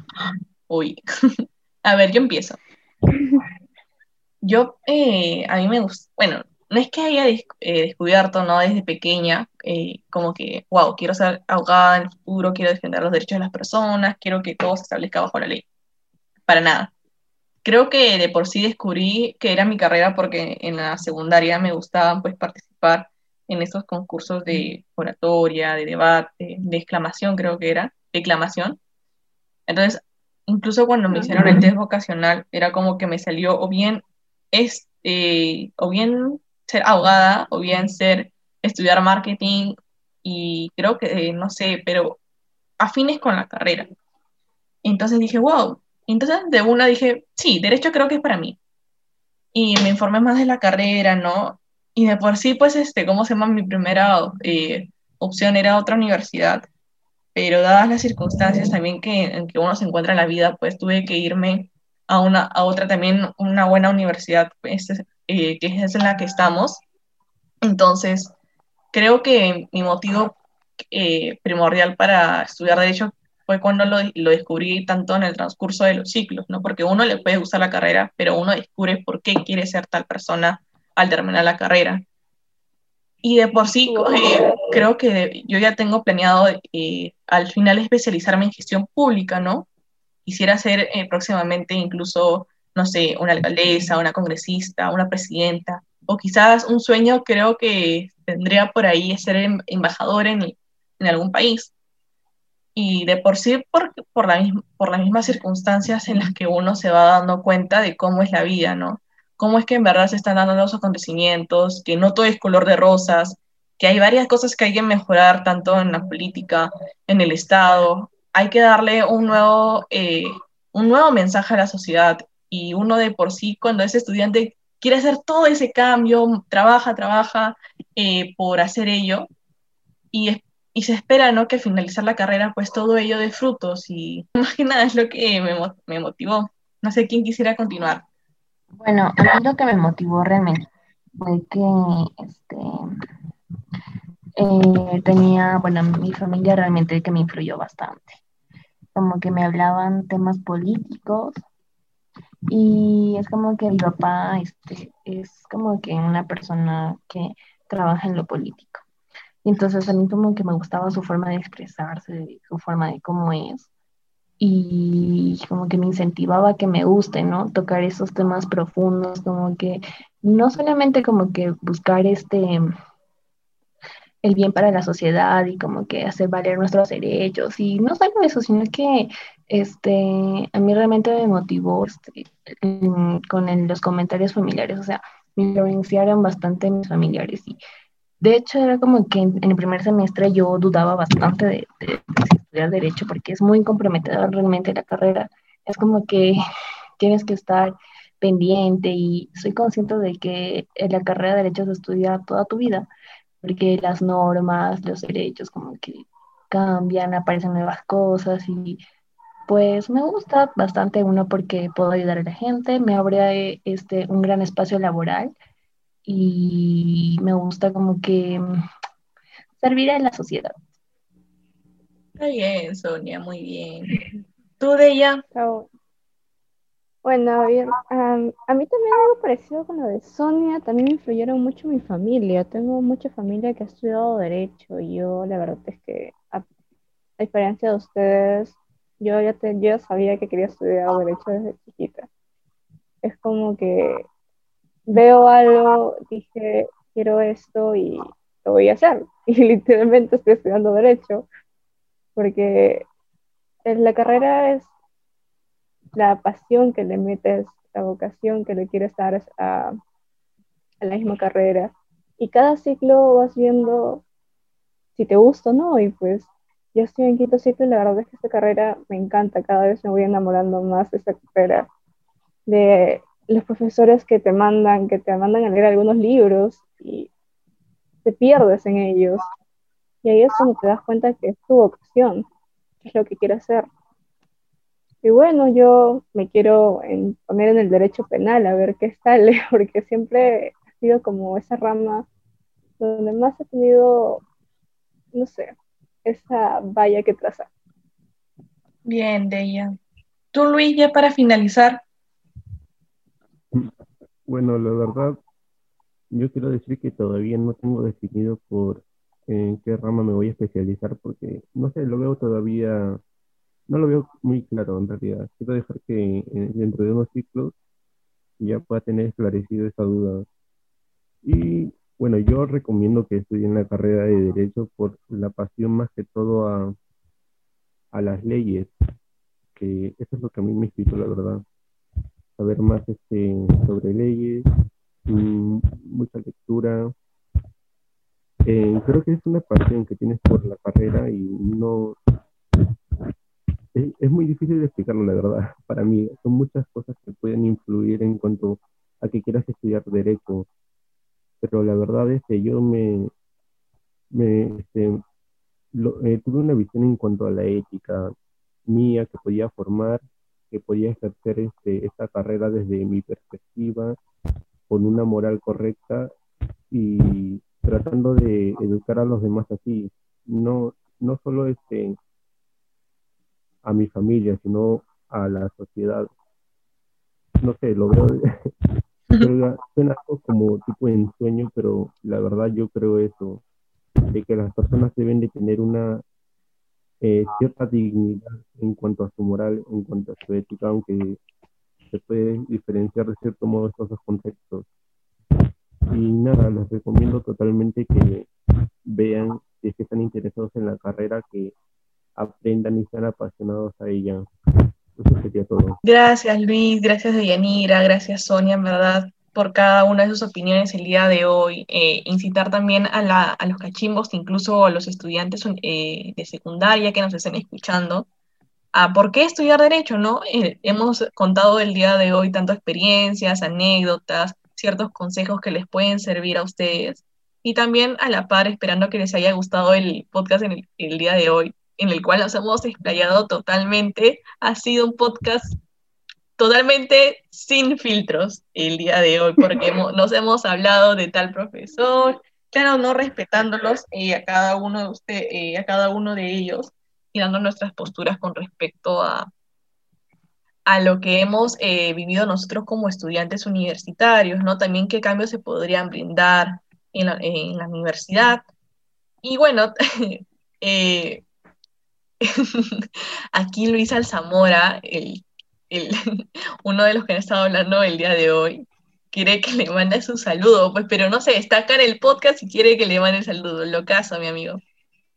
Uy. A ver, yo empiezo. Yo, eh, a mí me gusta, bueno, no es que haya eh, descubierto, ¿no? Desde pequeña, eh, como que, wow, quiero ser abogada en el futuro, quiero defender los derechos de las personas, quiero que todo se establezca bajo la ley. Para nada. Creo que de por sí descubrí que era mi carrera porque en la secundaria me gustaba pues participar en esos concursos de oratoria, de debate, de exclamación creo que era, declamación. Entonces, incluso cuando me hicieron el test vocacional, era como que me salió o bien, es, eh, o bien ser abogada, o bien ser, estudiar marketing, y creo que, no sé, pero afines con la carrera. Entonces dije, wow. Entonces de una dije, sí, derecho creo que es para mí. Y me informé más de la carrera, ¿no? Y de por sí, pues, este, ¿cómo se llama? Mi primera eh, opción era otra universidad pero dadas las circunstancias también que, en que uno se encuentra en la vida, pues tuve que irme a, una, a otra también, una buena universidad, pues, eh, que es en la que estamos. Entonces, creo que mi motivo eh, primordial para estudiar derecho fue cuando lo, lo, descubrí tanto en el transcurso de los ciclos, ¿no? Porque uno le puede gustar la carrera, pero uno descubre por qué quiere ser tal persona al terminar la carrera. Y de por sí, eh, creo que yo ya tengo planeado eh, al final especializarme en gestión pública, ¿no? Quisiera ser eh, próximamente incluso, no sé, una alcaldesa, una congresista, una presidenta, o quizás un sueño creo que tendría por ahí ser em, embajador en, en algún país. Y de por sí, por, por, la, por las mismas circunstancias en las que uno se va dando cuenta de cómo es la vida, ¿no? cómo es que en verdad se están dando los acontecimientos, que no todo es color de rosas, que hay varias cosas que hay que mejorar, tanto en la política, en el Estado. Hay que darle un nuevo, eh, un nuevo mensaje a la sociedad y uno de por sí, cuando es estudiante, quiere hacer todo ese cambio, trabaja, trabaja eh, por hacer ello y, y, se espera ¿no? que al finalizar la carrera, pues todo ello dé frutos y más que nada es lo que me, me motivó. No sé quién quisiera continuar. Bueno, a mí lo que me motivó realmente fue que este, eh, tenía, bueno, mi familia realmente que me influyó bastante. Como que me hablaban temas políticos y es como que mi papá este, es como que una persona que trabaja en lo político. Entonces a mí como que me gustaba su forma de expresarse, su forma de cómo es y como que me incentivaba a que me guste, ¿no? Tocar esos temas profundos, como que no solamente como que buscar este el bien para la sociedad y como que hacer valer nuestros derechos y no solo eso, sino que este a mí realmente me motivó este, con los comentarios familiares, o sea, me influenciaron bastante mis familiares y de hecho era como que en, el primer semestre yo dudaba bastante de, de derecho porque es muy comprometedor realmente la carrera. Es como que tienes que estar pendiente y soy consciente de que en la carrera de derecho se estudia toda tu vida, porque las normas, los derechos como que cambian, aparecen nuevas cosas y pues me gusta bastante uno porque puedo ayudar a la gente, me abre este, un gran espacio laboral y me gusta como que servir a la sociedad. Está bien, Sonia, muy bien. ¿Tú de ella? Bueno, a ver, a mí también algo parecido con lo de Sonia, también me influyeron mucho mi familia. Tengo mucha familia que ha estudiado Derecho y yo la verdad es que, a, diferencia de ustedes, yo ya, te, yo sabía que quería estudiar Derecho desde chiquita. Es como que veo algo, dije, quiero esto y lo voy a hacer. Y literalmente estoy estudiando Derecho porque la carrera es la pasión que le metes, la vocación que le quieres dar a, la misma carrera. Y cada ciclo vas viendo si te gusta o no, y pues ya estoy en quinto ciclo y la verdad es que esta carrera me encanta, cada vez me voy enamorando más de esta carrera, de los profesores que te mandan, que te mandan a leer algunos libros y te pierdes en ellos, y ahí es cuando te das cuenta que es tu opción, que es lo que quieres hacer. Y bueno, yo me quiero poner en el derecho penal a ver qué sale, porque siempre ha sido como esa rama donde más he tenido, no sé, esa valla que trazar. Bien, Deya. Tú, Luis, ya para finalizar. Bueno, la verdad, yo quiero decir que todavía no tengo definido por en qué rama me voy a especializar porque, no sé, lo veo todavía, no lo veo muy claro en realidad. Quiero dejar que eh, dentro de unos ciclos ya pueda tener esclarecido esa duda. Y bueno, yo recomiendo que estudien la carrera de Derecho por la pasión más que todo a, a las leyes, que eso es lo que a mí me inspiró, la verdad. Saber más este, sobre leyes, mm, mucha lectura, eh, creo que es una pasión que tienes por la carrera y no... Es, muy difícil de explicarlo, la verdad, para mí. Son muchas cosas que pueden influir en cuanto a que quieras estudiar derecho, pero la verdad es que yo me, este, eh, tuve una visión en cuanto a la ética mía que podía formar, podía ejercer este, esta carrera desde mi perspectiva, con una moral correcta y tratando de educar a los demás así, no, no solo este, a mi familia, sino a la sociedad. No sé, lo veo, suena como tipo de ensueño, pero la verdad yo creo eso, de que las personas deben de tener una eh, cierta dignidad en cuanto a su moral, en cuanto a su ética, aunque se puede diferenciar de cierto modo estos dos contextos. Y nada, les recomiendo totalmente que vean, si es que están interesados en la carrera, que aprendan y sean apasionados a ella. Eso sería todo. Gracias Luis, gracias Deyanira, gracias Sonia, en verdad, por cada una de sus opiniones el día de hoy. Eh, incitar también a, la, a, los cachimbos, incluso a los estudiantes eh, de secundaria que nos estén escuchando, a por qué estudiar derecho, ¿no? Eh, hemos contado el día de hoy tanto experiencias, anécdotas, ciertos consejos que les pueden servir a ustedes. Y también a la par, esperando que les haya gustado el podcast en el, día de hoy, en el cual nos hemos explayado totalmente. Ha sido un podcast totalmente sin filtros el día de hoy, porque nos hemos hablado de tal profesor, claro, no respetándolos eh, a cada uno de usted, eh, a cada uno de ellos y dando nuestras posturas con respecto a, a lo que hemos eh, vivido nosotros como estudiantes universitarios, ¿no? También qué cambios se podrían brindar en la, en la universidad. Y bueno, eh, aquí Luis Alzamora, el, el, uno de los que han estado hablando el día de hoy, quiere que le mande su saludo, pues, pero no se destaca en el podcast y quiere que le mande el saludo. Lo caso, mi amigo.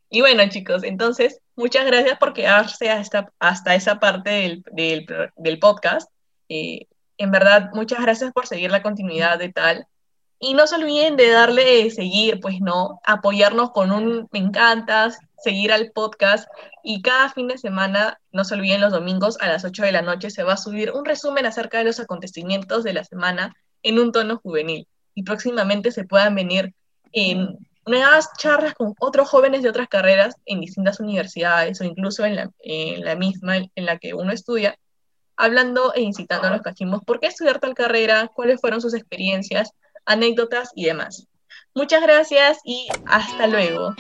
Y bueno, chicos, entonces, muchas gracias por quedarse hasta, hasta esa parte del, podcast. Eh, en verdad, muchas gracias por seguir la continuidad de tal. Y no se olviden de darle seguir, pues no, apoyarnos con un me encantas, seguir al podcast. Y cada fin de semana, no se olviden los domingos a las 8 de la noche, se va a subir un resumen acerca de los acontecimientos de la semana en un tono juvenil. Y próximamente se puedan venir en nuevas charlas con otros jóvenes de otras carreras en distintas universidades o incluso en la, misma en la que uno estudia, hablando e incitando a los cachimbos por qué estudiar tal carrera, cuáles fueron sus experiencias, anécdotas y demás. Muchas gracias y hasta luego.